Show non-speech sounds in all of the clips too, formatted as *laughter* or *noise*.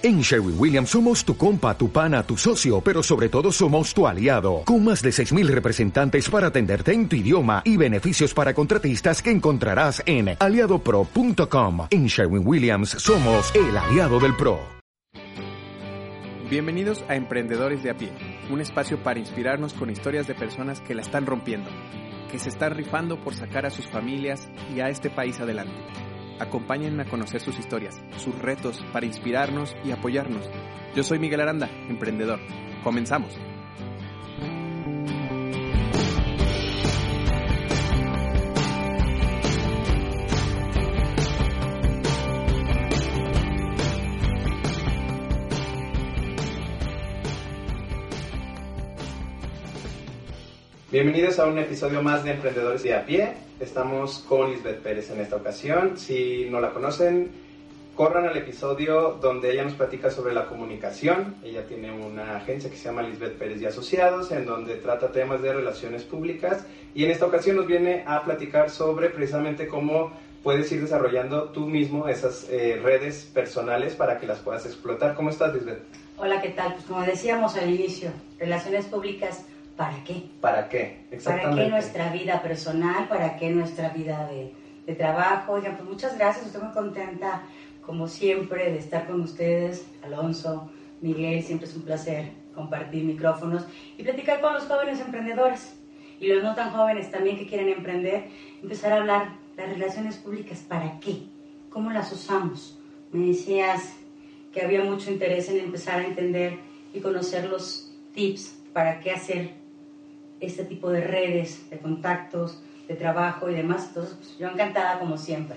En Sherwin Williams somos tu compa, tu pana, tu socio, pero sobre todo somos tu aliado, con más de 6.000 representantes para atenderte en tu idioma y beneficios para contratistas que encontrarás en aliadopro.com. En Sherwin Williams somos el aliado del PRO. Bienvenidos a Emprendedores de a pie, un espacio para inspirarnos con historias de personas que la están rompiendo, que se están rifando por sacar a sus familias y a este país adelante. Acompáñenme a conocer sus historias, sus retos para inspirarnos y apoyarnos. Yo soy Miguel Aranda, emprendedor. Comenzamos. Bienvenidos a un episodio más de Emprendedores de a pie. Estamos con Lisbeth Pérez en esta ocasión. Si no la conocen, corran al episodio donde ella nos platica sobre la comunicación. Ella tiene una agencia que se llama Lisbeth Pérez y Asociados, en donde trata temas de relaciones públicas. Y en esta ocasión nos viene a platicar sobre precisamente cómo puedes ir desarrollando tú mismo esas eh, redes personales para que las puedas explotar. ¿Cómo estás, Lisbeth? Hola, ¿qué tal? Pues como decíamos al inicio, relaciones públicas ¿Para qué? ¿Para qué? Exactamente. ¿Para qué nuestra vida personal? ¿Para qué nuestra vida de, de trabajo? Oigan, pues muchas gracias, estoy muy contenta, como siempre, de estar con ustedes, Alonso, Miguel, siempre es un placer compartir micrófonos y platicar con los jóvenes emprendedores y los no tan jóvenes también que quieren emprender, empezar a hablar las relaciones públicas, ¿para qué? ¿Cómo las usamos? Me decías que había mucho interés en empezar a entender y conocer los tips para qué hacer este tipo de redes, de contactos, de trabajo y demás. Entonces, pues, yo encantada como siempre.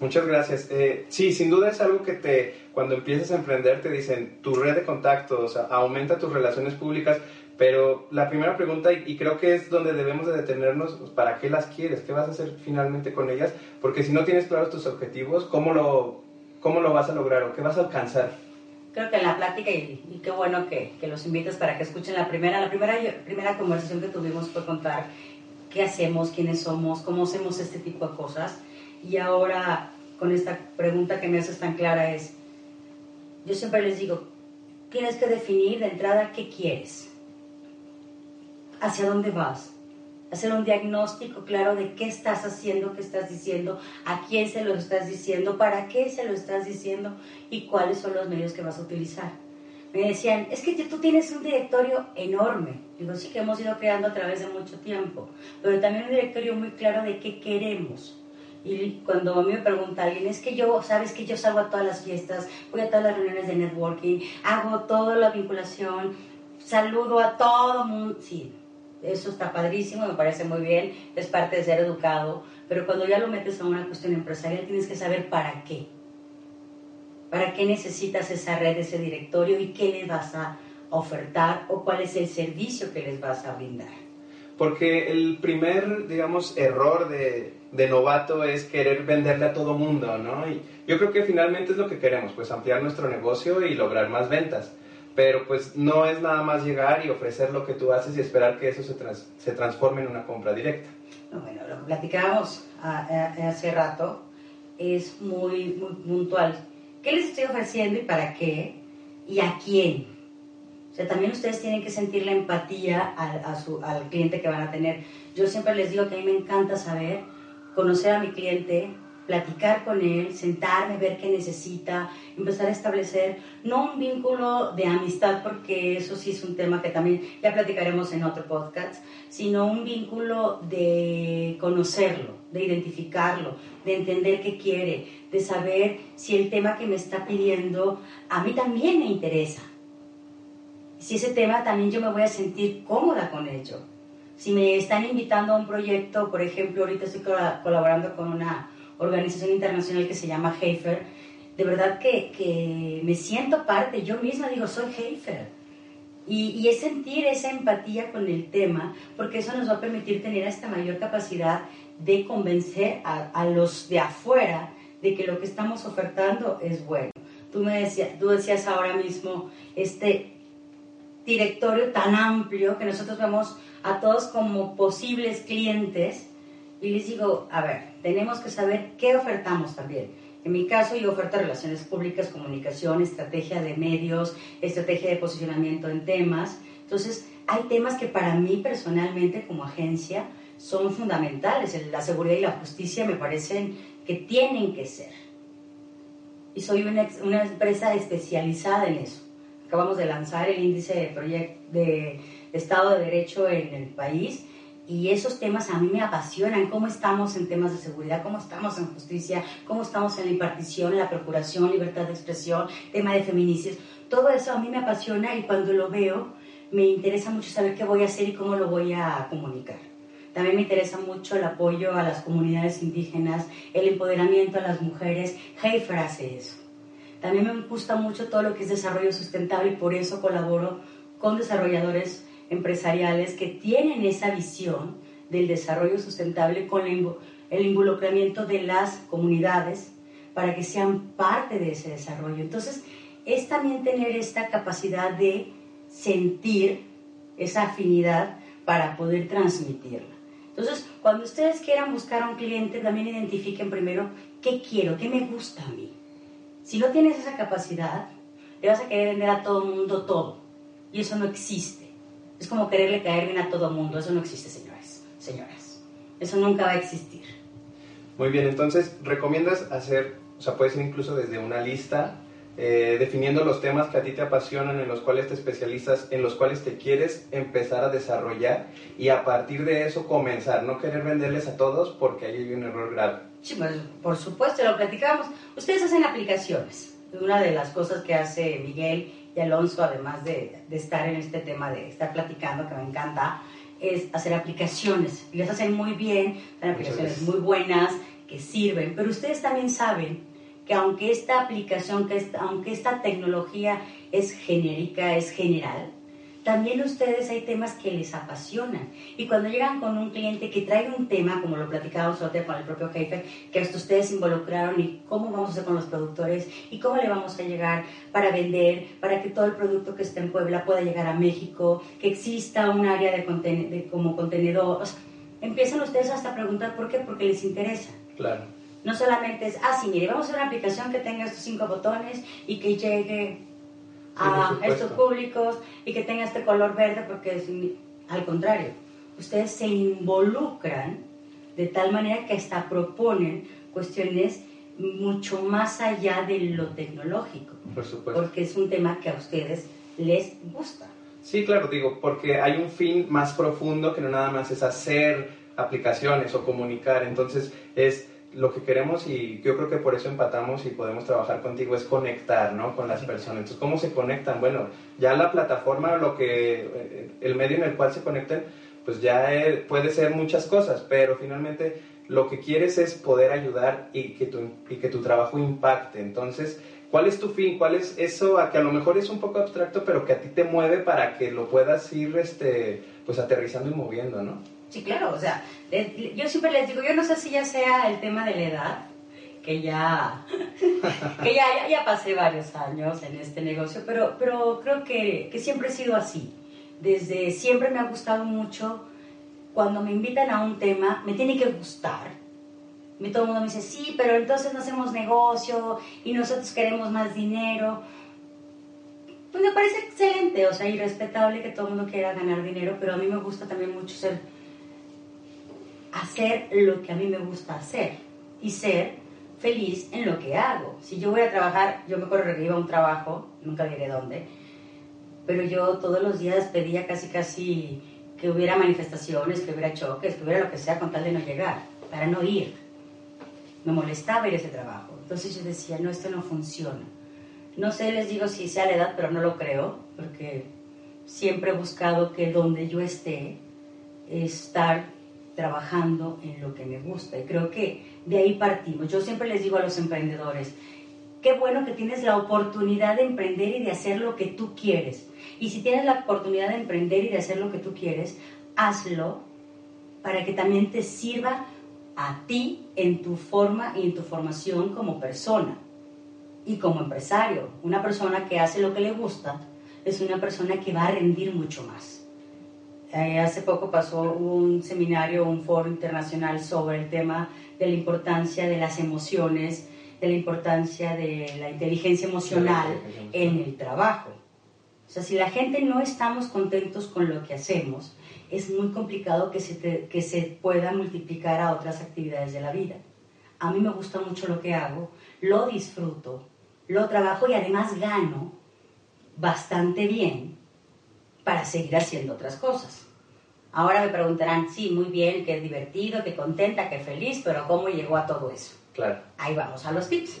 Muchas gracias. Eh, sí, sin duda es algo que te, cuando empiezas a emprender, te dicen tu red de contactos, aumenta tus relaciones públicas, pero la primera pregunta, y, creo que es donde debemos de detenernos, pues, ¿para qué las quieres? ¿Qué vas a hacer finalmente con ellas? Porque si no tienes claros tus objetivos, ¿cómo lo, cómo lo vas a lograr o qué vas a alcanzar? Creo que en la plática, y, qué bueno que, que, los invitas para que escuchen la primera, la primera, primera conversación que tuvimos fue contar qué hacemos, quiénes somos, cómo hacemos este tipo de cosas. Y ahora, con esta pregunta que me haces tan clara es, yo siempre les digo, tienes que definir de entrada qué quieres, hacia dónde vas, hacer un diagnóstico claro de qué estás haciendo, qué estás diciendo, a quién se lo estás diciendo, para qué se lo estás diciendo y cuáles son los medios que vas a utilizar. Me decían, es que tú tienes un directorio enorme. Digo, sí que hemos ido creando a través de mucho tiempo, pero también un directorio muy claro de qué queremos. Y cuando a mí me pregunta alguien, es que yo, sabes que yo salgo a todas las fiestas, voy a todas las reuniones de networking, hago toda la vinculación, saludo a todo mundo. Sí, eso está padrísimo, me parece muy bien, es parte de ser educado, pero cuando ya lo metes a una cuestión empresarial tienes que saber para qué. ¿Para qué necesitas esa red, ese directorio y qué les vas a ofertar o cuál es el servicio que les vas a brindar? Porque el primer, digamos, error de, novato es querer venderle a todo mundo, ¿no? Y yo creo que finalmente es lo que queremos, pues ampliar nuestro negocio y lograr más ventas pero pues no es nada más llegar y ofrecer lo que tú haces y esperar que eso se, se transforme en una compra directa. bueno, lo platicábamos hace rato es muy, muy puntual. ¿Qué les estoy ofreciendo y para qué? ¿Y a quién? O sea, también ustedes tienen que sentir la empatía a, su, al cliente que van a tener. Yo siempre les digo que a mí me encanta saber, conocer a mi cliente, platicar con él, sentarme, ver qué necesita, empezar a establecer no un vínculo de amistad, porque eso sí es un tema que también ya platicaremos en otro podcast, sino un vínculo de conocerlo, de identificarlo, de entender qué quiere, de saber si el tema que me está pidiendo a mí también me interesa. Si ese tema también yo me voy a sentir cómoda con ello. Si me están invitando a un proyecto, por ejemplo, ahorita estoy colaborando con una organización internacional que se llama Heifer, de verdad que, que me siento parte, yo misma digo, soy Heifer. Y, y, es sentir esa empatía con el tema, porque eso nos va a permitir tener esta mayor capacidad de convencer a, a los de afuera de que lo que estamos ofertando es bueno. Tú, me decías, tú decías ahora mismo, este directorio tan amplio que nosotros vemos a todos como posibles clientes, y les digo, a ver, tenemos que saber qué ofertamos también. En mi caso, yo oferto relaciones públicas, comunicación, estrategia de medios, estrategia de posicionamiento en temas. Entonces, hay temas que para mí personalmente como agencia son fundamentales. La seguridad y la justicia me parecen que tienen que ser. Y soy una, una empresa especializada en eso. Acabamos de lanzar el índice de, de Estado de Derecho en el país y esos temas a mí me apasionan, cómo estamos en temas de seguridad, cómo estamos en justicia, cómo estamos en la impartición, la procuración, libertad de expresión, tema de feminicidios. Todo eso a mí me apasiona y cuando lo veo me interesa mucho saber qué voy a hacer y cómo lo voy a comunicar. También me interesa mucho el apoyo a las comunidades indígenas, el empoderamiento a las mujeres. Heifer hace eso. También me gusta mucho todo lo que es desarrollo sustentable y por eso colaboro con desarrolladores empresariales que tienen esa visión del desarrollo sustentable con el involucramiento de las comunidades para que sean parte de ese desarrollo. Entonces, es también tener esta capacidad de sentir esa afinidad para poder transmitirla. Entonces, cuando ustedes quieran buscar a un cliente, también identifiquen primero qué quiero, qué me gusta a mí. Si no tienes esa capacidad, le vas a querer vender a todo el mundo todo. Y eso no existe. Es como quererle caer bien a todo mundo. Eso no existe, señores, señoras. Eso nunca va a existir. Muy bien, entonces, ¿recomiendas hacer, o sea, puede ser incluso desde una lista eh, definiendo los temas que a ti te apasionan, en los cuales te especializas, en los cuales te quieres empezar a desarrollar y a partir de eso comenzar, no querer venderles a todos porque ahí hay un error grave. Sí, pues, por supuesto, lo platicamos. Ustedes hacen aplicaciones. Una de las cosas que hace Miguel y Alonso, además de, de estar en este tema de estar platicando, que me encanta, es hacer aplicaciones. Y les hacen muy bien, son aplicaciones muy buenas, que sirven, pero ustedes también saben que aunque esta aplicación, que esta, aunque esta tecnología es genérica, es general, también ustedes hay temas que les apasionan. Y cuando llegan con un cliente que trae un tema, como lo platicábamos otro con el propio jefe, que hasta ustedes involucraron y cómo vamos a hacer con los productores y cómo le vamos a llegar para vender, para que todo el producto que esté en Puebla pueda llegar a México, que exista un área de, de como contenedor. empiezan ustedes hasta a preguntar por qué, porque les interesa. Claro. No solamente es, ah, sí, mire, vamos a hacer una aplicación que tenga estos cinco botones y que llegue a estos públicos y que tenga este color verde, porque es, al contrario, ustedes se involucran de tal manera que hasta proponen cuestiones mucho más allá de lo tecnológico. Por supuesto. Porque es un tema que a ustedes les gusta. Sí, claro, digo, porque hay un fin más profundo que no nada más es hacer aplicaciones o comunicar. Entonces, es lo que queremos y yo creo que por eso empatamos y podemos trabajar contigo es conectar, ¿no? Con las personas. Entonces, ¿cómo se conectan? Bueno, ya la plataforma, lo que, eh, el medio en el cual se conecten, pues ya eh, puede ser muchas cosas, pero finalmente lo que quieres es poder ayudar y que tu, y que tu trabajo impacte. Entonces, ¿cuál es tu fin? ¿Cuál es eso a que a lo mejor es un poco abstracto, pero que a ti te mueve para que lo puedas ir, este, pues aterrizando y moviendo, ¿no? Sí, claro, o sea, yo siempre les digo, yo no sé si ya sea el tema de la edad, que ya, *laughs* que ya, ya, pasé varios años en este negocio, pero, pero creo que, que siempre he sido así. Desde siempre me ha gustado mucho, cuando me invitan a un tema, me tiene que gustar. Todo el mundo me dice, sí, pero entonces no hacemos negocio y nosotros queremos más dinero. Pues me parece excelente, o sea, y respetable que todo el mundo quiera ganar dinero, pero a mí me gusta también mucho ser hacer lo que a mí me gusta hacer y ser feliz en lo que hago. Si yo voy a trabajar, yo me acuerdo que iba a un trabajo, nunca diré dónde, pero yo todos los días pedía casi casi que hubiera manifestaciones, que hubiera choques, que hubiera lo que sea con tal de no llegar, para no ir. Me molestaba ir a ese trabajo. Entonces yo decía, no, esto no funciona. No sé, les digo si sea la edad, pero no lo creo, porque siempre he buscado que donde yo esté, estar trabajando en lo que me gusta. Y creo que de ahí partimos. Yo siempre les digo a los emprendedores, qué bueno que tienes la oportunidad de emprender y de hacer lo que tú quieres. Y si tienes la oportunidad de emprender y de hacer lo que tú quieres, hazlo para que también te sirva a ti en tu forma y en tu formación como persona y como empresario. Una persona que hace lo que le gusta es una persona que va a rendir mucho más. Eh, hace poco pasó un seminario, un foro internacional sobre el tema de la importancia de las emociones de la importancia de la inteligencia emocional en el trabajo. O sea, si la gente no estamos contentos con lo que hacemos, es muy complicado que se, que se pueda multiplicar a otras actividades de la vida. A mí me gusta mucho lo que hago, lo disfruto, lo trabajo y además gano bastante bien para seguir haciendo otras cosas. Ahora me preguntarán, sí, muy bien, qué divertido, qué contenta, qué feliz, pero ¿cómo llegó a todo eso? Claro. Ahí vamos a los tips. *laughs*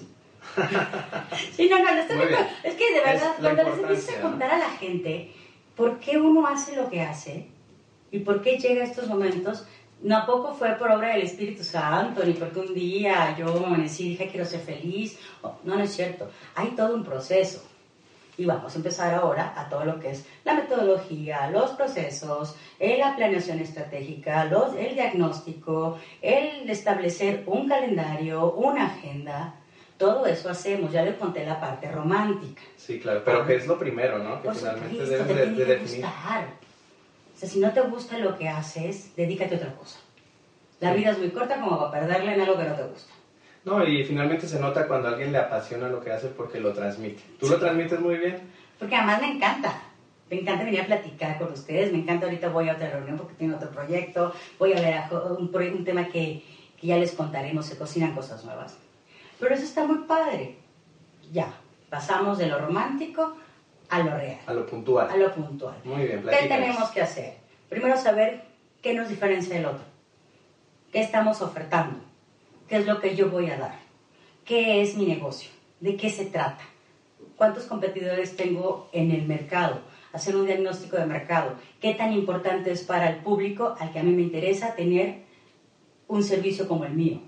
*laughs* sí, no, no, no estoy Es que de verdad, cuando les empiezo a contar a la gente por qué uno hace lo que hace y por qué llega a estos momentos, no poco fue por obra del Espíritu Santo, ni porque un día yo me amanecí y dije quiero ser feliz. No, no es cierto. Hay todo un proceso. Y vamos a empezar ahora a todo lo que es la metodología, los procesos, eh, la planeación estratégica, los, el diagnóstico, el establecer un calendario, una agenda. Todo eso hacemos, ya le conté la parte romántica. Sí, claro, pero que es lo primero, ¿no? Que finalmente debes de, de, definir. O sea, si no te gusta lo que haces, dedícate a otra cosa. La vida es muy corta como para perderle en algo que no te gusta. No, y finalmente se nota cuando a alguien le apasiona lo que hace porque lo transmite. ¿Tú lo transmites muy bien? Porque además me encanta. Me encanta venir a platicar con ustedes. Me encanta ahorita voy a otra reunión porque tengo otro proyecto. Voy a ver un, un tema que, que ya les contaremos. Se cocinan cosas nuevas. Pero eso está muy padre. Ya, pasamos de lo romántico a lo real. A lo puntual. A lo puntual. Muy bien, ¿Qué tenemos que hacer? Primero saber qué nos diferencia del otro. ¿Qué estamos ofertando? ¿Qué es lo que yo voy a dar? ¿Qué es mi negocio? ¿De qué se trata? ¿Cuántos competidores tengo en el mercado? Hacer un diagnóstico de mercado. ¿Qué tan importante es para el público al que a mí me interesa tener un servicio como el mío?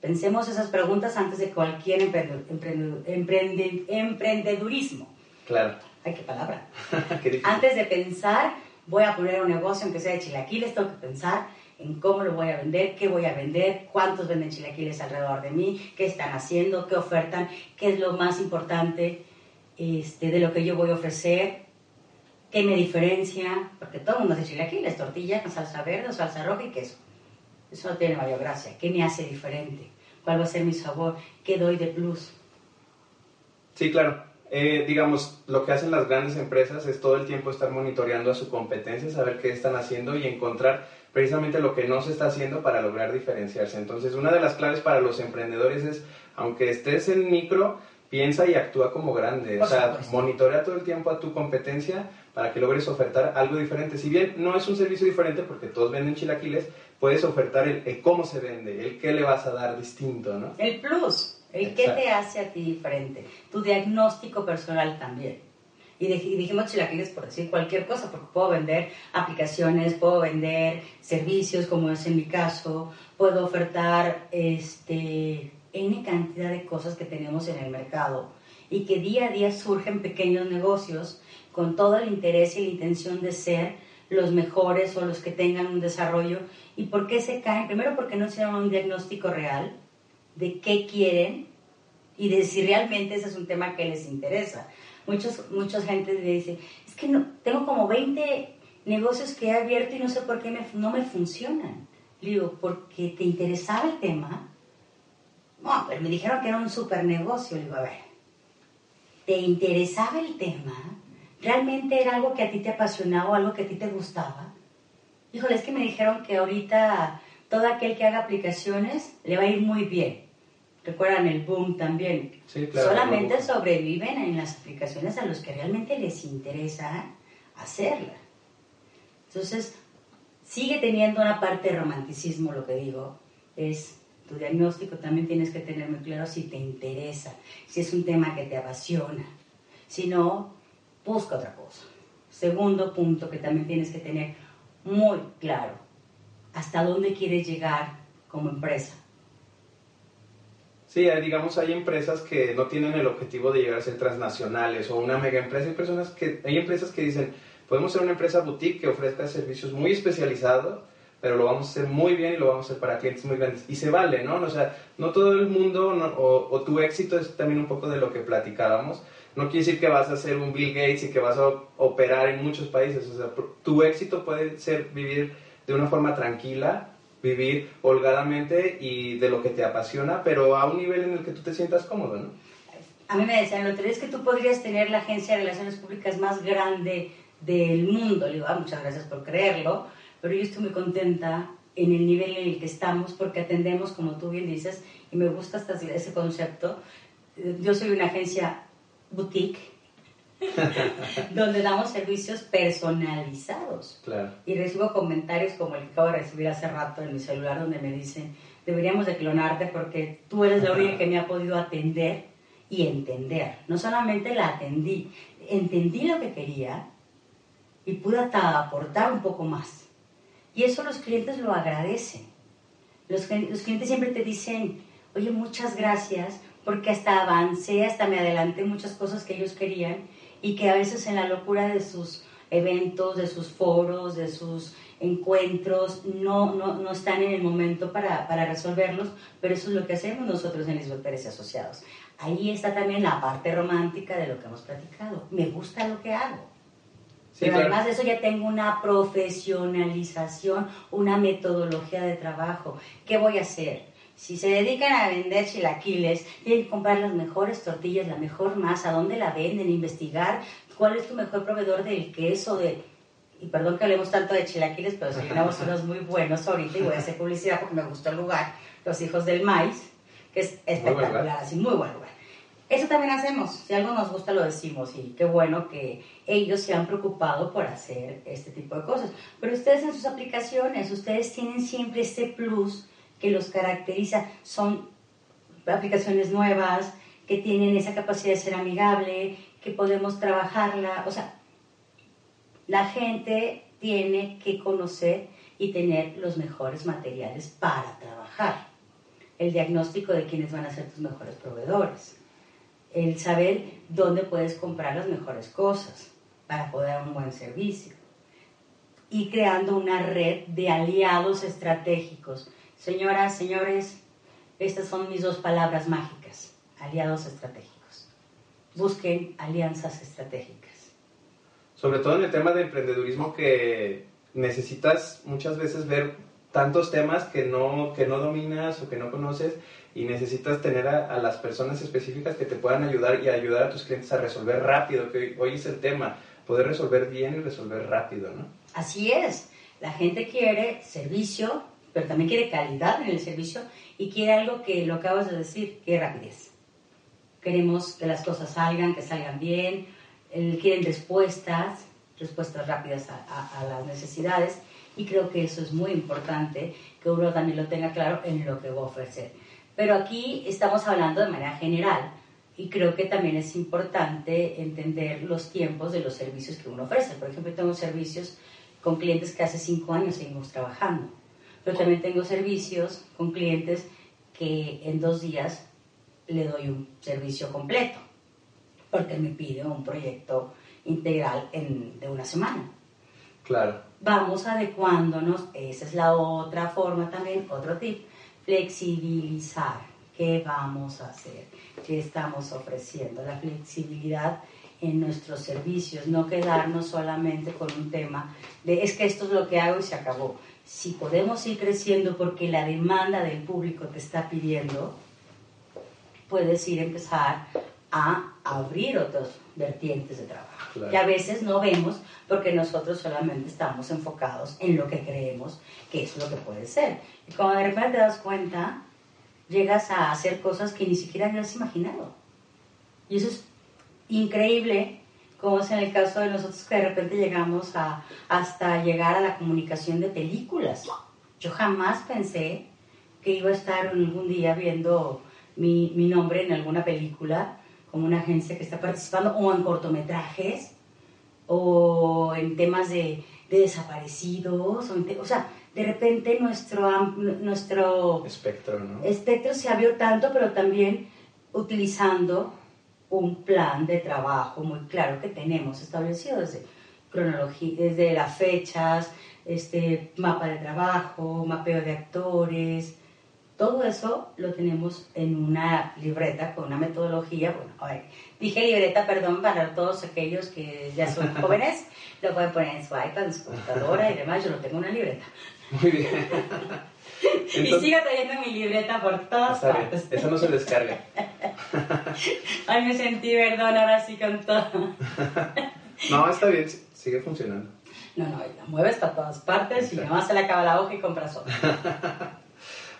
Pensemos esas preguntas antes de cualquier emprendedurismo. Claro. Ay, qué palabra. *laughs* antes de pensar, voy a poner un negocio, aunque sea de chilaquiles, tengo que pensar en cómo lo voy a vender, qué voy a vender, cuántos venden chilaquiles alrededor de mí, qué están haciendo, qué ofertan, qué es lo más importante este, de lo que yo voy a ofrecer, qué me diferencia, porque todo el mundo hace chilaquiles, tortilla con salsa verde, salsa roja y queso. Eso no tiene mayor gracia. ¿Qué me hace diferente? ¿Cuál va a ser mi sabor? ¿Qué doy de plus? Sí, claro. Eh, digamos, lo que hacen las grandes empresas es todo el tiempo estar monitoreando a su competencia, saber qué están haciendo y encontrar precisamente lo que no se está haciendo para lograr diferenciarse. Entonces, una de las claves para los emprendedores es, aunque estés en micro, piensa y actúa como grande. o sea, monitorea todo el tiempo a tu competencia para que logres ofertar algo diferente. Si bien no es un servicio diferente porque todos venden chilaquiles, puedes ofertar el, cómo se vende, el qué le vas a dar distinto, ¿no? El plus. El qué te hace a ti diferente, tu diagnóstico personal también. Y, dijimos chilaquiles por decir cualquier cosa, porque puedo vender aplicaciones, puedo vender servicios, como es en mi caso, puedo ofertar este, N cantidad de cosas que tenemos en el mercado y que día a día surgen pequeños negocios con todo el interés y la intención de ser los mejores o los que tengan un desarrollo. ¿Y por qué se caen? Primero porque no se un diagnóstico real de qué quieren y de si realmente ese es un tema que les interesa. Muchos, mucha gente le dice, es que no, tengo como 20 negocios que he abierto y no sé por qué no me funcionan. Le digo, ¿porque te interesaba el tema? No, pero me dijeron que era un super negocio. Le digo, a ver, ¿te interesaba el tema? ¿Realmente era algo que a ti te apasionaba o algo que a ti te gustaba? Híjole, es que me dijeron que ahorita todo aquel que haga aplicaciones le va a ir muy bien. Recuerdan el boom también. Solamente sobreviven en las aplicaciones a los que realmente les interesa hacerla. Entonces, sigue teniendo una parte de romanticismo, lo que digo, es tu diagnóstico también tienes que tener muy claro si te interesa, si es un tema que te apasiona. Si no, busca otra cosa. Segundo punto que también tienes que tener muy claro, hasta dónde quieres llegar como empresa. Sí, digamos, hay empresas que no tienen el objetivo de llegar a ser transnacionales o una mega empresa. Hay, personas que, hay empresas que dicen, podemos ser una empresa boutique que ofrezca servicios muy especializados, pero lo vamos a hacer muy bien y lo vamos a hacer para clientes muy grandes. Y se vale, ¿no? O sea, no todo el mundo o, tu éxito es también un poco de lo que platicábamos. No quiere decir que vas a ser un Bill Gates y que vas a operar en muchos países. O sea, tu éxito puede ser vivir de una forma tranquila vivir holgadamente y de lo que te apasiona, pero a un nivel en el que tú te sientas cómodo, ¿no? A mí me decían, lo es que tú podrías tener la agencia de relaciones públicas más grande del mundo. Le digo, ah, muchas gracias por creerlo, pero yo estoy muy contenta en el nivel en el que estamos porque atendemos, como tú bien dices, y me gusta hasta ese concepto. Yo soy una agencia boutique *laughs* donde damos servicios personalizados. Y recibo comentarios como el que acabo de recibir hace rato en mi celular donde me dicen, deberíamos de clonarte porque tú eres la única que me ha podido atender y entender. No solamente la atendí, entendí lo que quería y pude hasta aportar un poco más. Y eso los clientes lo agradecen. Los, los clientes siempre te dicen, oye, muchas gracias porque hasta avancé, hasta me adelanté muchas cosas que ellos querían y que a veces en la locura de sus eventos, de sus foros, de sus encuentros, no, no, no están en el momento para, para, resolverlos, pero eso es lo que hacemos nosotros en Lisbeth Pérez Asociados. Ahí está también la parte romántica de lo que hemos platicado. Me gusta lo que hago. pero además de eso ya tengo una profesionalización, una metodología de trabajo. ¿Qué voy a hacer? Si se dedican a vender chilaquiles, tienen que comprar las mejores tortillas, la mejor masa, dónde la venden, investigar cuál es tu mejor proveedor del queso, de... Y perdón que hablemos tanto de chilaquiles, pero tenemos unos muy buenos ahorita y voy a hacer publicidad porque me gustó el lugar, Los Hijos del Maíz, que es espectacular, así muy buen lugar. Eso también hacemos, si algo nos gusta lo decimos y qué bueno que ellos se han preocupado por hacer este tipo de cosas. Pero ustedes en sus aplicaciones, ustedes tienen siempre ese plus que los caracteriza. Son aplicaciones nuevas, que tienen esa capacidad de ser amigable, que podemos trabajarla. O sea, la gente tiene que conocer y tener los mejores materiales para trabajar. El diagnóstico de quiénes van a ser tus mejores proveedores. El saber dónde puedes comprar las mejores cosas para poder dar un buen servicio. Y creando una red de aliados estratégicos Señoras, señores, estas son mis dos palabras mágicas, aliados estratégicos. Busquen alianzas estratégicas. Sobre todo en el tema de emprendedurismo que necesitas muchas veces ver tantos temas que no, que no dominas o que no conoces y necesitas tener a, las personas específicas que te puedan ayudar y ayudar a tus clientes a resolver rápido, que hoy es el tema, poder resolver bien y resolver rápido, ¿no? Así es, la gente quiere servicio, pero también quiere calidad en el servicio y quiere algo que lo acabas de decir, que es rapidez. Queremos que las cosas salgan, que salgan bien, quieren respuestas, respuestas rápidas a, las necesidades y creo que eso es muy importante, que uno también lo tenga claro en lo que va a ofrecer. Pero aquí estamos hablando de manera general y creo que también es importante entender los tiempos de los servicios que uno ofrece. Por ejemplo, tengo servicios con clientes que hace cinco años seguimos trabajando pero también tengo servicios con clientes que en dos días le doy un servicio completo, porque me pide un proyecto integral en, de una semana. Claro. Vamos adecuándonos, esa es la otra forma también, otro tip, flexibilizar. ¿Qué vamos a hacer? ¿Qué estamos ofreciendo? La flexibilidad en nuestros servicios, no quedarnos solamente con un tema de es que esto es lo que hago y se acabó si podemos ir creciendo porque la demanda del público te está pidiendo, puedes ir a empezar a abrir otros vertientes de trabajo. Que a veces no vemos porque nosotros solamente estamos enfocados en lo que creemos que es lo que puede ser. Y cuando de repente te das cuenta, llegas a hacer cosas que ni siquiera habías imaginado. Y eso es increíble como es en el caso de nosotros que de repente llegamos a, hasta llegar a la comunicación de películas. Yo jamás pensé que iba a estar algún día viendo mi, mi nombre en alguna película, como una agencia que está participando, o en cortometrajes, o en temas de, de desaparecidos, o, o, sea, de repente nuestro, nuestro espectro, ¿no? espectro se abrió tanto, pero también utilizando un plan de trabajo muy claro que tenemos establecido desde cronología, desde las fechas, este mapa de trabajo, mapeo de actores, todo eso lo tenemos en una libreta con una metodología. Bueno, a ver, dije libreta, perdón, para todos aquellos que ya son *laughs* jóvenes, lo pueden poner en su iPad, en su computadora y demás. Yo no tengo una libreta. Muy bien. *laughs* *laughs* y sigo trayendo mi libreta por todas partes. Eso no se descarga. *laughs* Ay, me sentí, perdón, ahora sí con todo. *laughs* no, está bien, sigue funcionando. No, no, la mueves para todas partes y además se le acaba la hoja y compras otra.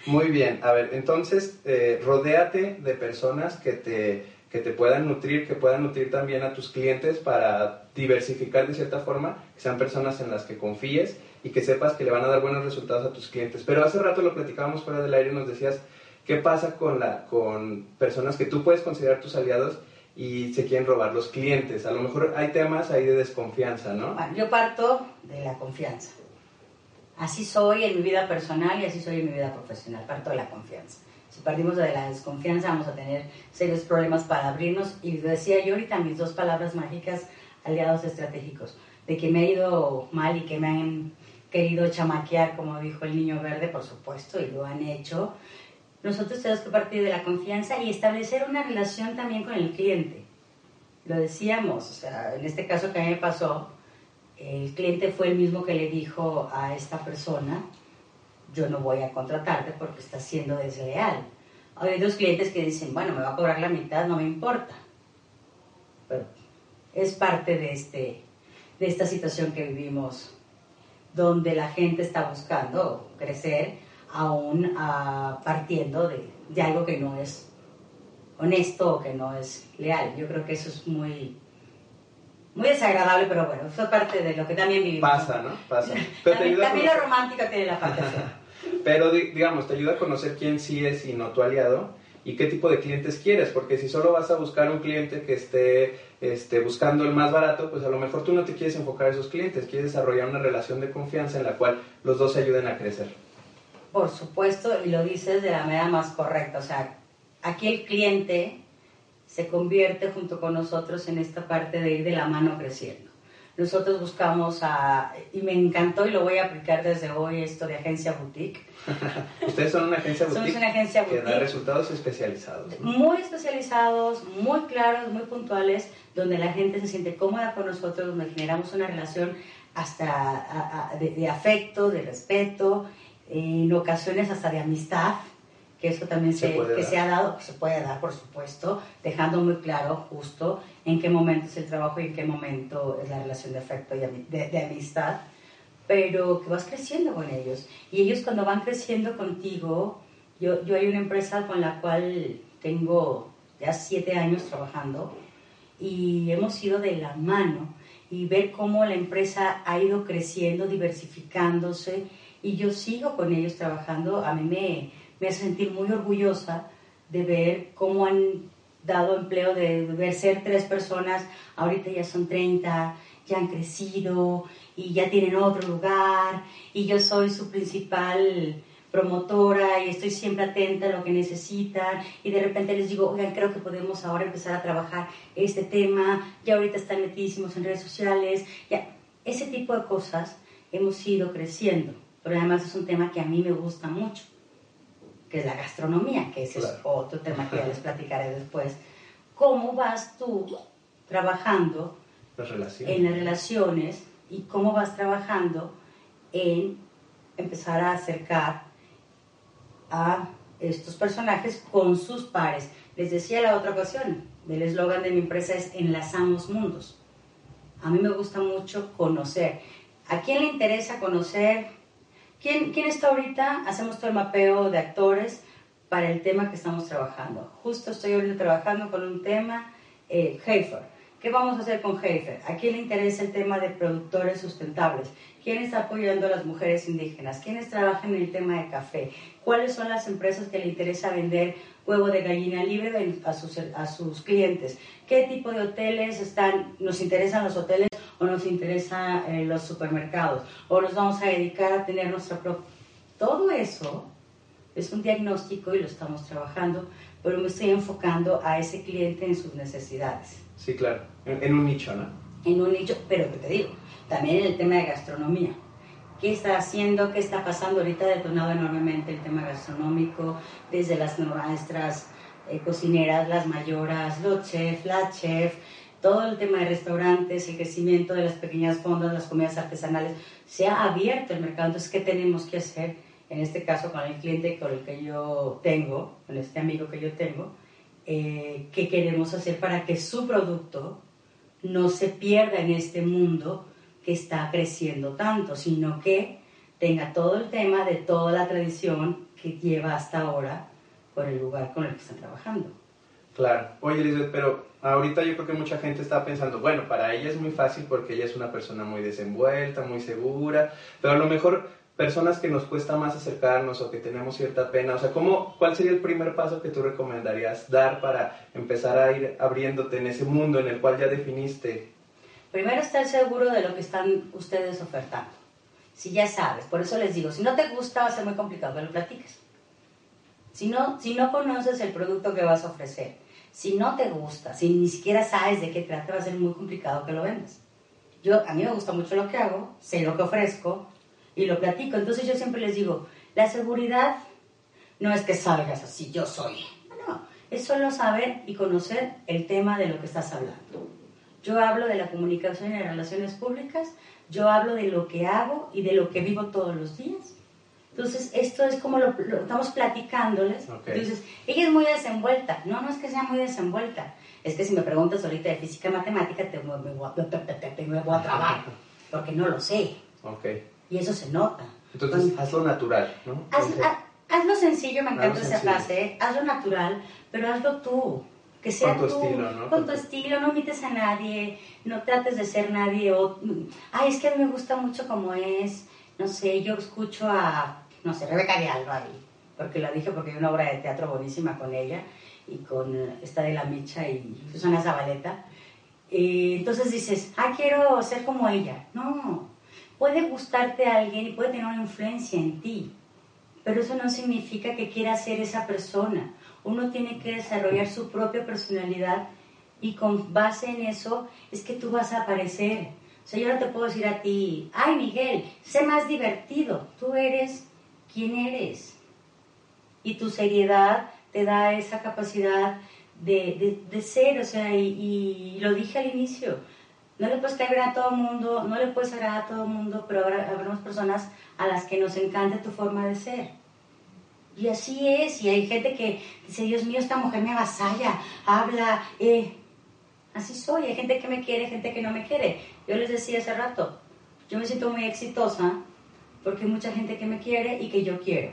Muy bien, a ver, entonces, eh, rodéate de personas que te, que te puedan nutrir, que puedan nutrir también a tus clientes para diversificar de cierta forma, que sean personas en las que confíes y que sepas que le van a dar buenos resultados a tus clientes. Pero hace rato lo platicábamos fuera del aire y nos decías, ¿qué pasa con, la, con personas que tú puedes considerar tus aliados y se quieren robar los clientes? A lo mejor hay temas ahí de desconfianza, ¿no? yo parto de la confianza. Así soy en mi vida personal y así soy en mi vida profesional, parto de la confianza. Si partimos de la desconfianza vamos a tener serios problemas para abrirnos y decía yo ahorita mis dos palabras mágicas, aliados estratégicos, de que me ha ido mal y que me han querido chamaquear, como dijo el niño verde, por supuesto, y lo han hecho. Nosotros tenemos que partir de la confianza y establecer una relación también con el cliente. Lo decíamos, o sea, en este caso que a mí me pasó, el cliente fue el mismo que le dijo a esta persona, yo no voy a contratarte porque estás siendo desleal. Hay dos clientes que dicen, bueno, me va a cobrar la mitad, no me importa. Pero es parte de, este, de esta situación que vivimos donde la gente está buscando crecer aún ah, partiendo de, de, algo que no es honesto o que no es leal. Yo creo que eso es muy, muy desagradable, pero bueno, eso es parte de lo que también vivimos. Pasa, ¿no? Pasa. también, también lo romántico tiene la parte *laughs* Pero digamos, te ayuda a conocer quién sí es y no tu aliado y qué tipo de clientes quieres, porque si solo vas a buscar un cliente que esté este, buscando el más barato, pues a lo mejor tú no te quieres enfocar a esos clientes, quieres desarrollar una relación de confianza en la cual los dos se ayuden a crecer. Por supuesto, y lo dices de la manera más correcta, o sea, aquí el cliente se convierte junto con nosotros en esta parte de ir de la mano creciendo. Nosotros buscamos a, y me encantó y lo voy a aplicar desde hoy, esto de agencia boutique. *laughs* Ustedes son una agencia boutique. Somos una agencia boutique. Que da resultados especializados. Muy especializados, muy claros, muy puntuales, donde la gente se siente cómoda con nosotros, donde generamos una relación hasta de, afecto, de respeto, en ocasiones hasta de amistad que eso también se, que se ha dado, se puede dar, por supuesto, dejando muy claro justo en qué momento es el trabajo y en qué momento es la relación de afecto y de, amistad, pero que vas creciendo con ellos. Y ellos cuando van creciendo contigo, yo, yo hay una empresa con la cual tengo ya siete años trabajando y hemos ido de la mano y ver cómo la empresa ha ido creciendo, diversificándose y yo sigo con ellos trabajando. A mí me, me hace sentir muy orgullosa de ver cómo han dado empleo, de ver ser tres personas, ahorita ya son 30, ya han crecido y ya tienen otro lugar. Y yo soy su principal promotora y estoy siempre atenta a lo que necesitan. Y de repente les digo, oigan, creo que podemos ahora empezar a trabajar este tema, ya ahorita están metidísimos en redes sociales, ya, ese tipo de cosas hemos ido creciendo, pero además es un tema que a mí me gusta mucho que es la gastronomía, que ese es otro tema que ya les *laughs* platicaré después. ¿Cómo vas tú trabajando en las relaciones y cómo vas trabajando en empezar a acercar a estos personajes con sus pares? Les decía la otra ocasión, el eslogan de mi empresa es enlazamos mundos. A mí me gusta mucho conocer. ¿A quién le interesa conocer ¿Quién, ¿Quién está ahorita? Hacemos todo el mapeo de actores para el tema que estamos trabajando. Justo estoy ahorita trabajando con un tema, eh, ¿Qué vamos a hacer con Heifer? ¿A quién le interesa el tema de productores sustentables? ¿Quién está apoyando a las mujeres indígenas? ¿Quiénes trabajan en el tema de café? ¿Cuáles son las empresas que le interesa vender huevo de gallina libre a sus, a sus clientes? ¿Qué tipo de hoteles están? ¿Nos interesan los hoteles o nos interesan eh, los supermercados? ¿O nos vamos a dedicar a tener nuestra propia... Todo eso es un diagnóstico y lo estamos trabajando, pero me estoy enfocando a ese cliente en sus necesidades. Sí, claro, en, un nicho, ¿no? En un nicho, pero que te digo, también en el tema de gastronomía. ¿Qué está haciendo? ¿Qué está pasando? Ahorita ha detonado enormemente el tema gastronómico, desde las nuestras eh, cocineras, las mayoras, los chefs, la chef, todo el tema de restaurantes, el crecimiento de las pequeñas fondas, las comidas artesanales, se ha abierto el mercado. Entonces, ¿qué tenemos que hacer? En este caso, con el cliente con el que yo tengo, con este amigo que yo tengo, eh, ¿qué queremos hacer para que su producto no se pierda en este mundo que está creciendo tanto, sino que tenga todo el tema de toda la tradición que lleva hasta ahora por el lugar con el que están trabajando. Claro. Oye, Elizabeth, pero ahorita yo creo que mucha gente está pensando, bueno, para ella es muy fácil porque ella es una persona muy desenvuelta, muy segura, pero a lo mejor personas que nos cuesta más acercarnos o que tenemos cierta pena, o sea, ¿cómo, ¿cuál sería el primer paso que tú recomendarías dar para empezar a ir abriéndote en ese mundo en el cual ya definiste? Primero estar seguro de lo que están ustedes ofertando. Si ya sabes, por eso les digo, si no te gusta va a ser muy complicado que lo platiques. Si no, si no conoces el producto que vas a ofrecer, si no te gusta, si ni siquiera sabes de qué trata, va a ser muy complicado que lo vendas. Yo, a mí me gusta mucho lo que hago, sé lo que ofrezco y lo platico. Entonces yo siempre les digo, la seguridad no es que salgas así, yo soy. No, es solo saber y conocer el tema de lo que estás hablando. Yo hablo de la comunicación y relaciones públicas, yo hablo de lo que hago y de lo que vivo todos los días entonces, esto es como lo, estamos platicándoles. Entonces, ella es muy desenvuelta. No, no es que sea muy desenvuelta. Es que si me preguntas ahorita de física y matemática, te, me, voy a trabar, *laughs* porque no lo sé. Okay. Y eso se nota. Entonces, hazlo natural, ¿no? hazlo sencillo, me encanta esa frase. Hazlo natural, pero hazlo tú. Que sea con tu estilo, ¿no? Con tu estilo, no imites a nadie, no trates de ser nadie. O, Ay, es que a mí me gusta mucho como es. No sé, yo escucho a no sé, Rebeca de Alba porque la dije porque hay una obra de teatro buenísima con ella y con esta de la Micha y Susana Zabaleta. Entonces dices, ah, quiero ser como ella. No, puede gustarte a alguien y puede tener una influencia en ti, pero eso no significa que quiera ser esa persona. Uno tiene que desarrollar su propia personalidad y con base en eso es que tú vas a aparecer. O sea, yo no te puedo decir a ti, ay Miguel, sé más divertido. Tú eres quién eres. Y tu seriedad te da esa capacidad de, ser, o sea, y, lo dije al inicio, no le puedes caer a todo el mundo, no le puedes agradar a todo el mundo, pero habrá, habrá personas a las que nos encanta tu forma de ser. Y así es, y hay gente que dice, Dios mío, esta mujer me avasalla, habla, eh. así soy, hay gente que me quiere, gente que no me quiere. Yo les decía hace rato, yo me siento muy exitosa porque hay mucha gente que me quiere y que yo quiero.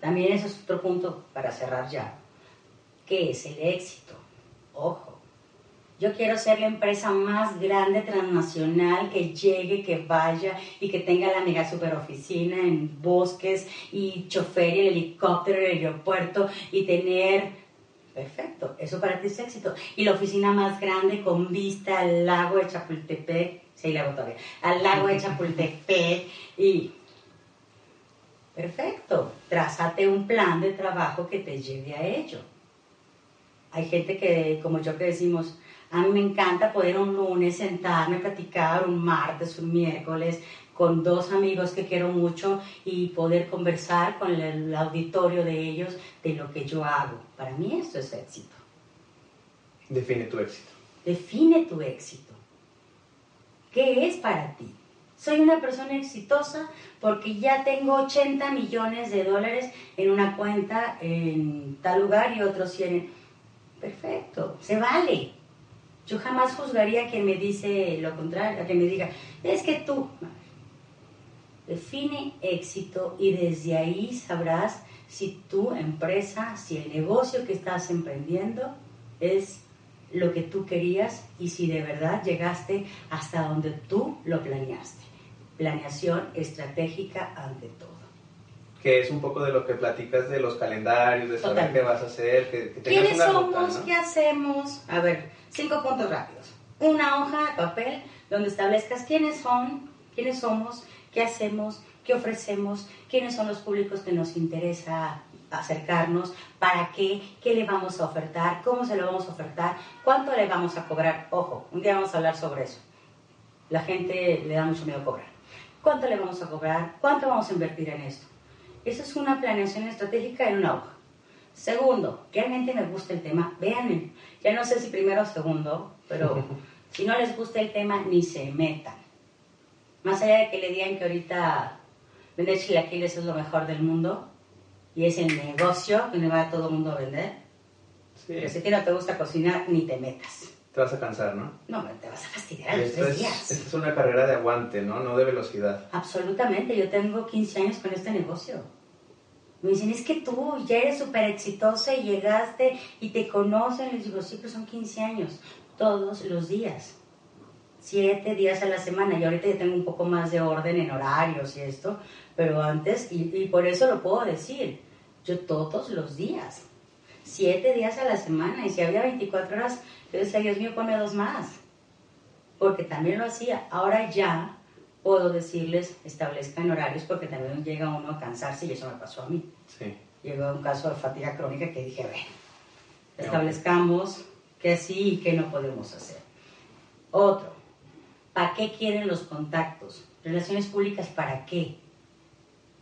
También ese es otro punto para cerrar ya. ¿Qué es el éxito? Ojo, yo quiero ser la empresa más grande transnacional que llegue, que vaya y que tenga la mega super oficina en bosques y chofer y el helicóptero en el aeropuerto y tener Perfecto, eso para ti es éxito. Y la oficina más grande con vista al lago de Chapultepec, sí, lago todavía, al lago de *laughs* Chapultepec y Perfecto, trázate un plan de trabajo que te lleve a ello. Hay gente que, como yo que decimos, a mí me encanta poder un lunes sentarme, platicar un martes, un miércoles, con dos amigos que quiero mucho y poder conversar con el auditorio de ellos de lo que yo hago. Para mí esto es éxito. Define tu éxito. Define tu éxito. ¿Qué es para ti? Soy una persona exitosa porque ya tengo 80 millones de dólares en una cuenta en tal lugar y otros 100. Perfecto, se vale. Yo jamás juzgaría a quien me dice lo contrario, a quien me diga, es que tú define éxito y desde ahí sabrás si tu empresa, si el negocio que estás emprendiendo es lo que tú querías y si de verdad llegaste hasta donde tú lo planeaste planeación estratégica ante todo. Que es un poco de lo que platicas de los calendarios, de saber qué vas a hacer, que, ¿Quiénes somos? ¿Qué hacemos? A ver, cinco puntos rápidos. Una hoja de papel donde establezcas quiénes son, quiénes somos, qué hacemos, qué ofrecemos, quiénes son los públicos que nos interesa acercarnos, para qué, qué le vamos a ofertar, cómo se lo vamos a ofertar, cuánto le vamos a cobrar. Ojo, un día vamos a hablar sobre eso. La gente le da mucho miedo cobrar cuánto le vamos a cobrar, cuánto vamos a invertir en esto. Eso es una planeación estratégica en una hoja. Segundo, realmente me gusta el tema, véanme. Ya no sé si primero o segundo, pero *laughs* si no les gusta el tema, ni se metan. Más allá de que le digan que ahorita vender chilaquiles es lo mejor del mundo y es el negocio que le va a todo el mundo a vender, Sí. pero si a ti no te gusta cocinar, ni te metas. Te vas a cansar, ¿no? No, te vas a fastidiar a los tres es, días. esta es una carrera de aguante, ¿no? No de velocidad. Absolutamente, yo tengo 15 años con este negocio. Me dicen, es que tú ya eres súper exitosa y llegaste y te conocen. Les digo, sí, pero son 15 años, todos los días. Siete días a la semana. Y ahorita ya tengo un poco más de orden en horarios y esto, pero antes, y, y por eso lo puedo decir, yo todos los días. Siete días a la semana. Y si había 24 horas, yo decía, Dios mío, pone dos más porque también lo hacía. Ahora ya puedo decirles, establezcan horarios, porque también llega uno a cansarse y eso me pasó a mí. Sí. Llegó un caso de fatiga crónica que dije, bueno, establezcamos qué sí y qué no podemos hacer. Otro, ¿para qué quieren los contactos? Relaciones públicas, ¿para qué?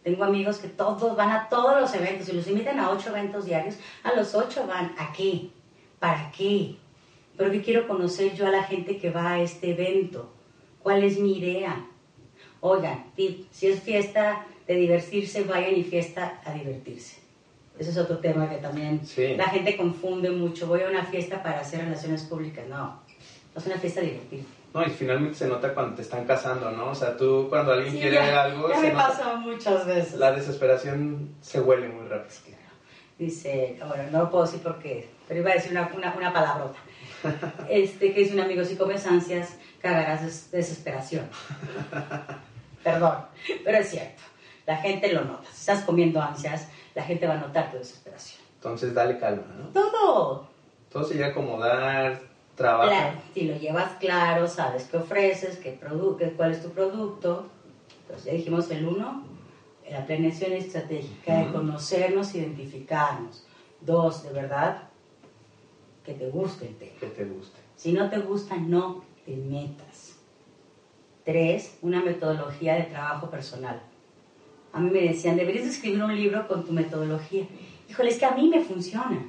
Tengo amigos que todos van a todos los eventos y los invitan a ocho eventos diarios. A los ocho van, ¿a qué? ¿Para qué? Pero que quiero conocer yo a la gente que va a este evento. ¿Cuál es mi idea? Oigan, tip, si es fiesta de divertirse, vayan y fiesta a divertirse. Ese es otro tema que también Sí. la gente confunde mucho. Voy a una fiesta para hacer relaciones públicas. No, es una fiesta divertida. No, y finalmente se nota cuando te están casando, ¿no? O sea, tú cuando alguien Sí, quiere ya, algo, ya se me nota- pasó muchas veces. la desesperación se huele muy rápido. Dice, bueno, no lo puedo decir porque, pero iba a decir una, una, una palabrota. *laughs* Este, que dice un amigo, si comes ansias, cagarás des- desesperación. Perdón, pero es cierto. La gente lo nota. Si estás comiendo ansias, la gente va a notar tu desesperación. Entonces, dale calma, ¿no? Todo. Todo se llega a acomodar, trabaja. La- si lo llevas claro, sabes qué ofreces, qué produ- cuál es tu producto. Entonces, ya dijimos el uno, la planeación estratégica de conocernos, identificarnos. Dos, de verdad, que te guste el tema. Que te guste. Si no te gusta, no te metas. Tres, una metodología de trabajo personal. A mí me decían, deberías de escribir un libro con tu metodología. Híjole, es que a mí me funciona.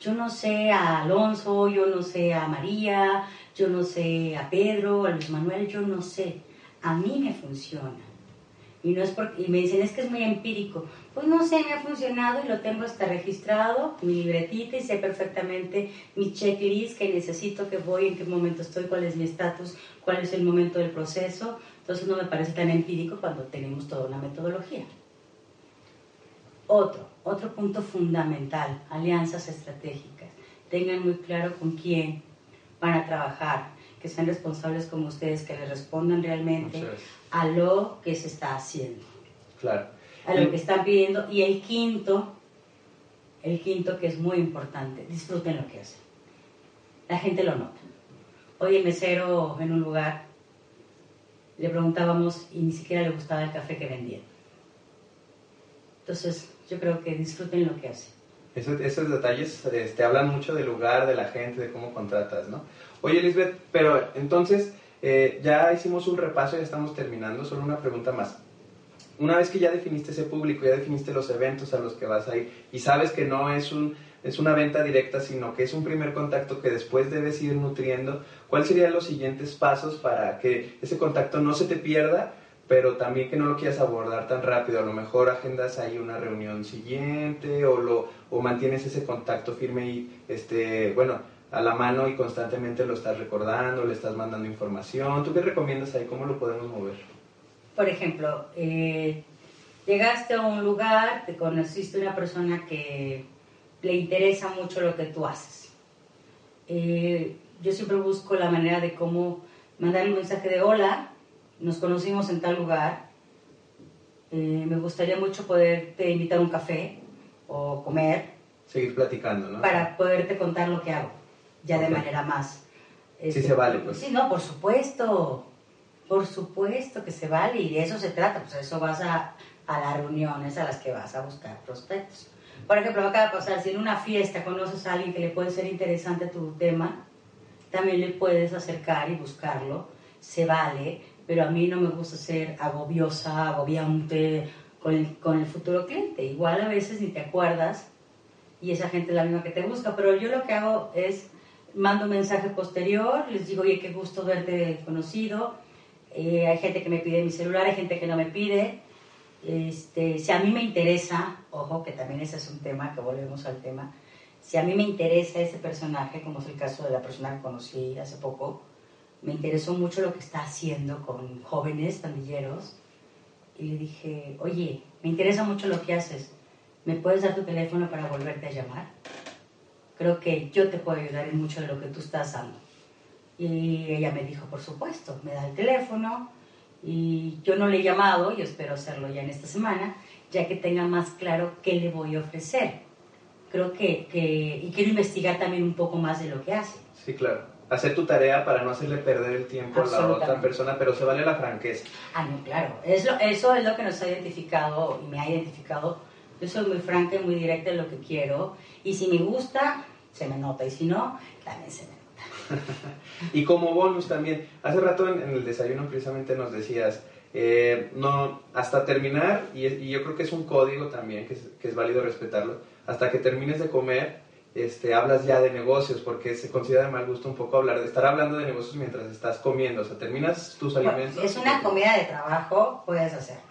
Yo no sé a Alonso, yo no sé a María, yo no sé a Pedro, a Luis Manuel, yo no sé. A mí me funciona. Y, no es porque, y me dicen, es que es muy empírico. Pues no sé, me ha funcionado y lo tengo hasta registrado, mi libretita y sé perfectamente mi checklist que necesito, que voy, en qué momento estoy, cuál es mi estatus, cuál es el momento del proceso. Entonces no me parece tan empírico cuando tenemos toda una metodología. Otro, otro punto fundamental, alianzas estratégicas. Tengan muy claro con quién van a trabajar, que sean responsables como ustedes, que les respondan realmente a lo que se está haciendo, Claro. a lo que están pidiendo. Y el quinto, el quinto que es muy importante, disfruten lo que hacen. La gente lo nota. Hoy el mesero en un lugar le preguntábamos y ni siquiera le gustaba el café que vendían. Entonces, yo creo que disfruten lo que hacen. Eso- esos detalles este, hablan mucho del lugar, de la gente, de cómo contratas, ¿no? Oye, Lisbeth, pero entonces eh, ya hicimos un repaso, ya estamos terminando, solo una pregunta más. Una vez que ya definiste ese público, ya definiste los eventos a los que vas a ir y sabes que no es, un, es una venta directa, sino que es un primer contacto que después debes ir nutriendo, ¿cuáles serían los siguientes pasos para que ese contacto no se te pierda, pero también que no lo quieras abordar tan rápido? A lo mejor agendas ahí una reunión siguiente o, lo, o mantienes ese contacto firme y, este, bueno, a la mano y constantemente lo estás recordando, le estás mandando información. ¿Tú qué recomiendas ahí? ¿Cómo lo podemos mover? Por ejemplo, eh, llegaste a un lugar, te conociste una persona que le interesa mucho lo que tú haces. Eh, yo siempre busco la manera de cómo mandar un mensaje de hola, nos conocimos en tal lugar, eh, me gustaría mucho poderte invitar a un café o comer Seguir platicando, ¿no? para poderte contar lo que hago, ya de Ok. manera más... este, Sí se vale, pues. Sí, no, por supuesto, por supuesto que se vale y de eso se trata, pues eso vas a, a las reuniones a las que vas a buscar prospectos. Por ejemplo, acaba de pasar, si en una fiesta conoces a alguien que le puede ser interesante tu tema, también le puedes acercar y buscarlo, se vale, pero a mí no me gusta ser agobiosa, agobiante con el, con el futuro cliente. Igual a veces ni te acuerdas y esa gente es la misma que te busca, pero yo lo que hago es mando un mensaje posterior, les digo, oye, qué gusto verte conocido. Eh, hay gente que me pide mi celular, hay gente que no me pide. Este, si a mí me interesa, ojo, que también ese es un tema, que volvemos al tema, si a mí me interesa ese personaje, como es el caso de la persona que conocí hace poco, me interesó mucho lo que está haciendo con jóvenes pandilleros. Y le dije, oye, me interesa mucho lo que haces. ¿Me puedes dar tu teléfono para volverte a llamar? Creo que yo te puedo ayudar en mucho de lo que tú estás dando. Y ella me dijo, por supuesto, me da el teléfono. Y yo no le he llamado y espero hacerlo ya en esta semana, ya que tenga más claro qué le voy a ofrecer. Creo que, que y quiero investigar también un poco más de lo que hace. Sí, claro hacer tu tarea para no hacerle perder el tiempo a la otra persona, pero se vale la franqueza. Ah, no, claro. eso es lo que nos ha identificado y me ha identificado. Yo soy muy franca y muy directa en lo que quiero. Y si me gusta, se me nota. Y si no, también se me nota. *laughs* y como bonus también, hace rato en, el desayuno precisamente nos decías, eh, no, hasta terminar, y, y, yo creo que es un código también, que es, que es válido respetarlo, hasta que termines de comer, este, hablas ya de negocios, porque se considera de mal gusto un poco hablar de estar hablando de negocios mientras estás comiendo, o sea, terminas tus alimentos. Si es una comida de trabajo, puedes hacerlo.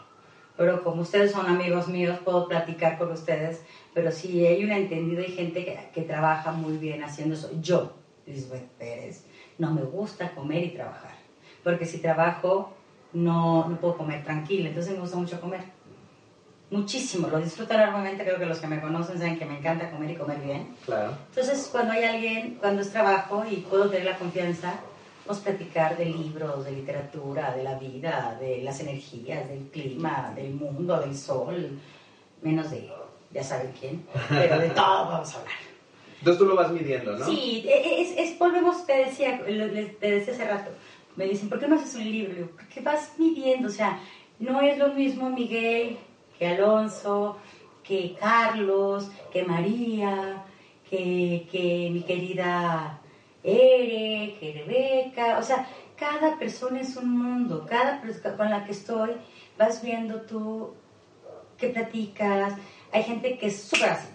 Pero como ustedes son amigos míos, puedo platicar con ustedes. Pero si hay un entendido, hay gente que, que trabaja muy bien haciendo eso. Yo, Lisbeth Pérez, no me gusta comer y trabajar. Porque si trabajo, no, no puedo comer tranquila. Entonces me gusta mucho comer muchísimo, lo disfruto enormemente, creo que los que me conocen saben que me encanta comer y comer bien. Claro. Entonces, cuando hay alguien, cuando es trabajo y puedo tener la confianza, vamos a platicar de libros, de literatura, de la vida, de las energías, del clima, del mundo, del sol, menos de, ya saben quién, pero de *laughs* todo vamos a hablar. Entonces tú lo vas midiendo, ¿no? Sí, es, es volvemos, te decía, te decía hace rato, me dicen, ¿por qué no haces un libro? Porque vas midiendo, o sea, no es lo mismo Miguel que Alonso, que Carlos, que María, que, que mi querida Ere, que Rebeca, o sea, cada persona es un mundo, cada persona con la que estoy, vas viendo tú qué platicas, hay gente que es súper así.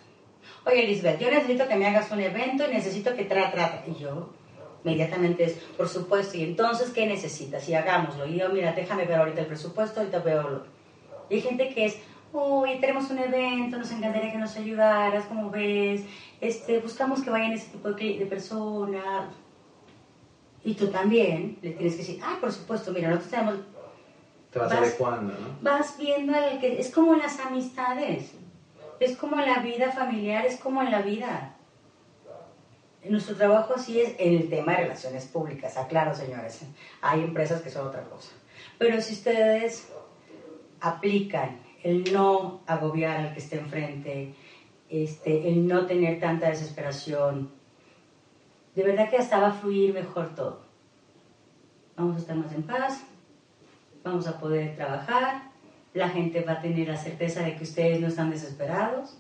Oye, Elizabeth, yo necesito que me hagas un evento y necesito que trata, trata. Y yo inmediatamente es, por supuesto, y entonces, ¿qué necesitas? Y hagámoslo. Y yo, mira, déjame ver ahorita el presupuesto, ahorita veo. Y hay gente que es, uy, tenemos un evento, nos encantaría que nos ayudaras, como ves, este, buscamos que vayan ese tipo de, de personas. Y tú también le tienes que decir, ah, por supuesto, mira, nosotros tenemos... Te vas, adecuando, ¿no? Vas viendo al que... Es como en las amistades, es como en la vida familiar, es como en la vida. Nuestro trabajo así es en el tema de relaciones públicas, aclaro señores, hay empresas que son otra cosa. Pero si ustedes aplican el no agobiar al que esté enfrente, este, el no tener tanta desesperación. De verdad que hasta va a fluir mejor todo. Vamos a estar más en paz, vamos a poder trabajar, la gente va a tener la certeza de que ustedes no están desesperados,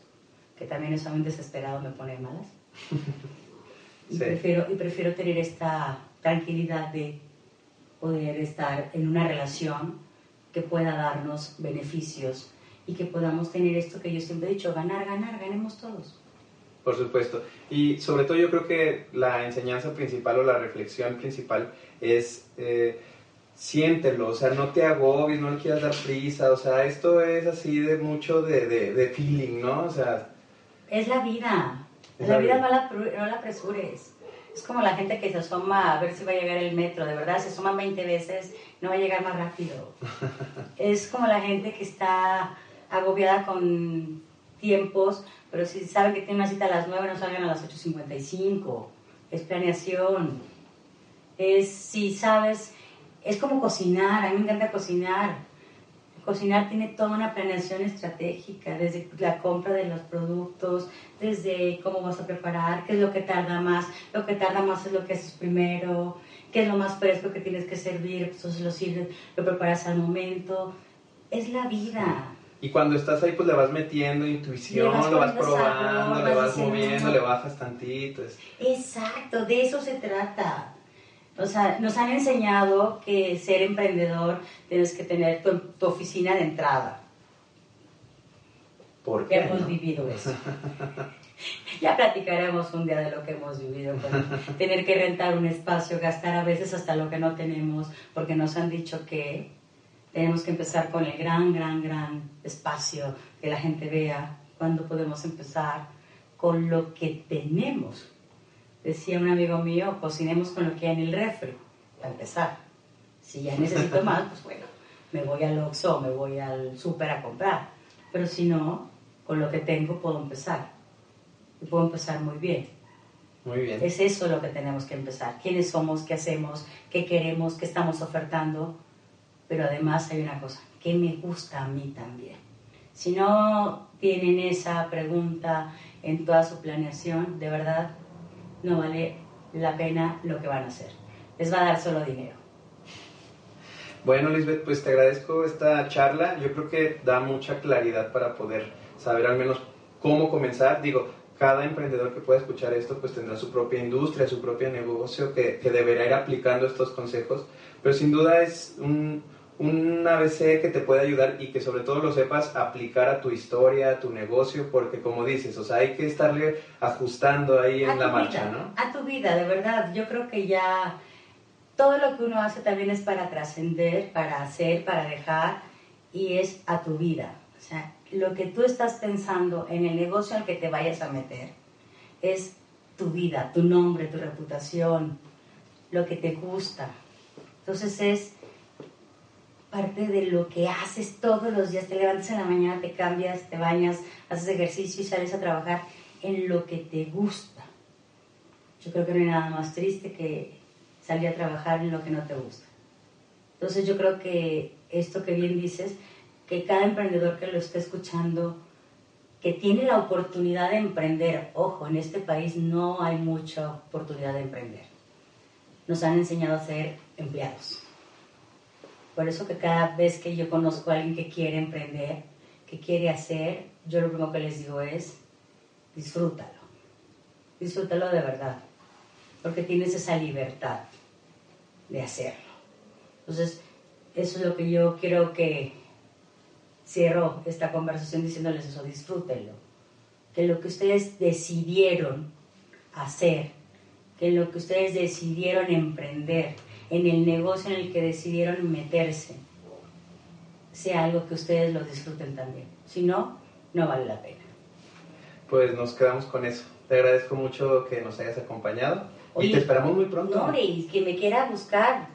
que también eso a mí desesperado me pone malas. *laughs* Y, prefiero, y prefiero tener esta tranquilidad de poder estar en una relación que pueda darnos beneficios y que podamos tener esto que yo siempre he dicho, ganar, ganar, ganemos todos. Por supuesto. Y sobre todo yo creo que la enseñanza principal o la reflexión principal es eh, siéntelo, o sea, no te agobies, no le quieras dar prisa, o sea, esto es así de mucho de, de, feeling, ¿no? O sea... Es la vida. la, vida, No, la, no la apresures. Es como la gente que se asoma a ver si va a llegar el metro, de verdad, se asoma 20 veces, no va a llegar más rápido. *laughs* es como la gente que está agobiada con tiempos, pero si saben que tiene una cita a las 9, no salgan a las 8.55. Es planeación. Es si sabes, es como cocinar, a mí me encanta cocinar. Cocinar tiene toda una planeación estratégica, desde la compra de los productos, desde cómo vas a preparar, qué es lo que tarda más. Lo que tarda más es lo que haces primero, qué es lo más fresco que tienes que servir, entonces lo sirves, lo preparas al momento. Es la vida. Y cuando estás ahí, pues le vas metiendo intuición, lo vas probando, le vas moviendo, le bajas tantito. Exacto, de eso se trata. Nos han enseñado que ser emprendedor tienes que tener tu, oficina de entrada. ¿Por qué? Hemos vivido *laughs* eso. ya platicaremos un día de lo que hemos vivido, con *laughs* tener que rentar un espacio, gastar a veces hasta lo que no tenemos, porque nos han dicho que tenemos que empezar con el gran, gran, gran espacio, que la gente vea cuándo podemos empezar con lo que tenemos. Decía un amigo mío, cocinemos con lo que hay en el refri, para empezar. Si ya necesito más, pues bueno, me voy al Oxxo, me voy al súper a comprar. Pero si no, con lo que tengo puedo empezar. Y puedo empezar muy bien. Muy bien. Es eso lo que tenemos que empezar. ¿Quiénes somos? ¿Qué hacemos? ¿Qué queremos? ¿Qué estamos ofertando? Pero además hay una cosa, ¿qué me gusta a mí también? Si no tienen esa pregunta en toda su planeación, de verdad, no vale la pena lo que van a hacer. Les va a dar solo dinero. Bueno, Lisbeth, pues te agradezco esta charla. Yo creo que da mucha claridad para poder saber al menos cómo comenzar. Digo, cada emprendedor que pueda escuchar esto pues tendrá su propia industria, su propio negocio que, que deberá ir aplicando estos consejos. Pero sin duda es un, un ABC que te puede ayudar y que sobre todo lo sepas aplicar a tu historia, a tu negocio, porque como dices, o sea, hay que estarle ajustando ahí en la marcha, ¿no? A tu vida, de verdad. Yo creo que ya todo lo que uno hace también es para trascender, para hacer, para dejar, y es a tu vida. O sea, lo que tú estás pensando en el negocio al que te vayas a meter es tu vida, tu nombre, tu reputación, lo que te gusta. Entonces es parte de lo que haces todos los días. Te levantas en la mañana, te cambias, te bañas, haces ejercicio y sales a trabajar en lo que te gusta. Yo creo que no hay nada más triste que salir a trabajar en lo que no te gusta. Entonces yo creo que esto que bien dices, que cada emprendedor que lo esté escuchando, que tiene la oportunidad de emprender, ojo, en este país no hay mucha oportunidad de emprender. Nos han enseñado a ser empleados. Por eso que cada vez que yo conozco a alguien que quiere emprender, que quiere hacer, yo lo primero que les digo es, disfrútalo. Disfrútalo de verdad. Porque tienes esa libertad de hacerlo. Entonces, eso es lo que yo quiero que cierro esta conversación diciéndoles eso, disfrútenlo. Que lo que ustedes decidieron hacer, que lo que ustedes decidieron emprender, en el negocio en el que decidieron meterse, sea algo que ustedes lo disfruten también. Si no, no vale la pena. Pues nos quedamos con eso. Te agradezco mucho que nos hayas acompañado y te esperamos muy pronto. No, y que me quiera buscar,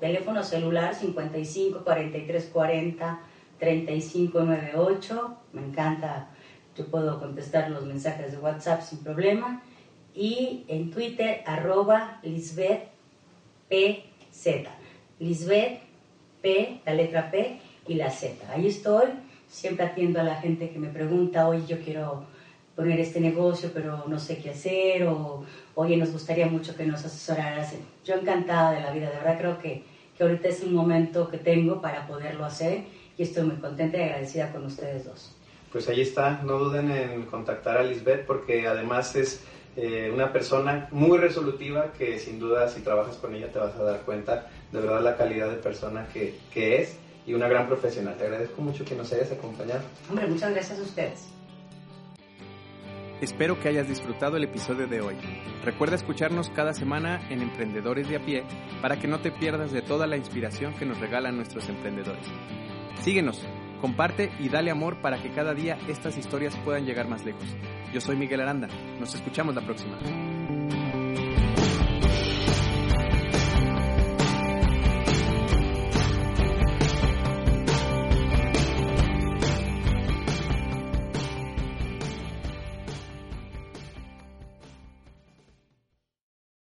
teléfono celular 55 43 40 35 98. Me encanta, yo puedo contestar los mensajes de WhatsApp sin problema. Y en Twitter, arroba Lisbeth PZ. Lisbeth P, la letra P y la Z. Ahí estoy, siempre atiendo a la gente que me pregunta, oye, yo quiero poner este negocio, pero no sé qué hacer, o oye, nos gustaría mucho que nos asesoraras. Yo encantada de la vida, de verdad creo que, que ahorita es un momento que tengo para poderlo hacer y estoy muy contenta y agradecida con ustedes dos. Pues ahí está, no duden en contactar a Lisbeth porque además es eh, una persona muy resolutiva que sin duda si trabajas con ella te vas a dar cuenta de verdad la calidad de persona que, que es y una gran profesional. Te agradezco mucho que nos hayas acompañado. Hombre, muchas gracias a ustedes. Espero que hayas disfrutado el episodio de hoy. Recuerda escucharnos cada semana en Emprendedores de a pie para que no te pierdas de toda la inspiración que nos regalan nuestros emprendedores. Síguenos, comparte y dale amor para que cada día estas historias puedan llegar más lejos. Yo soy Miguel Aranda. Nos escuchamos la próxima.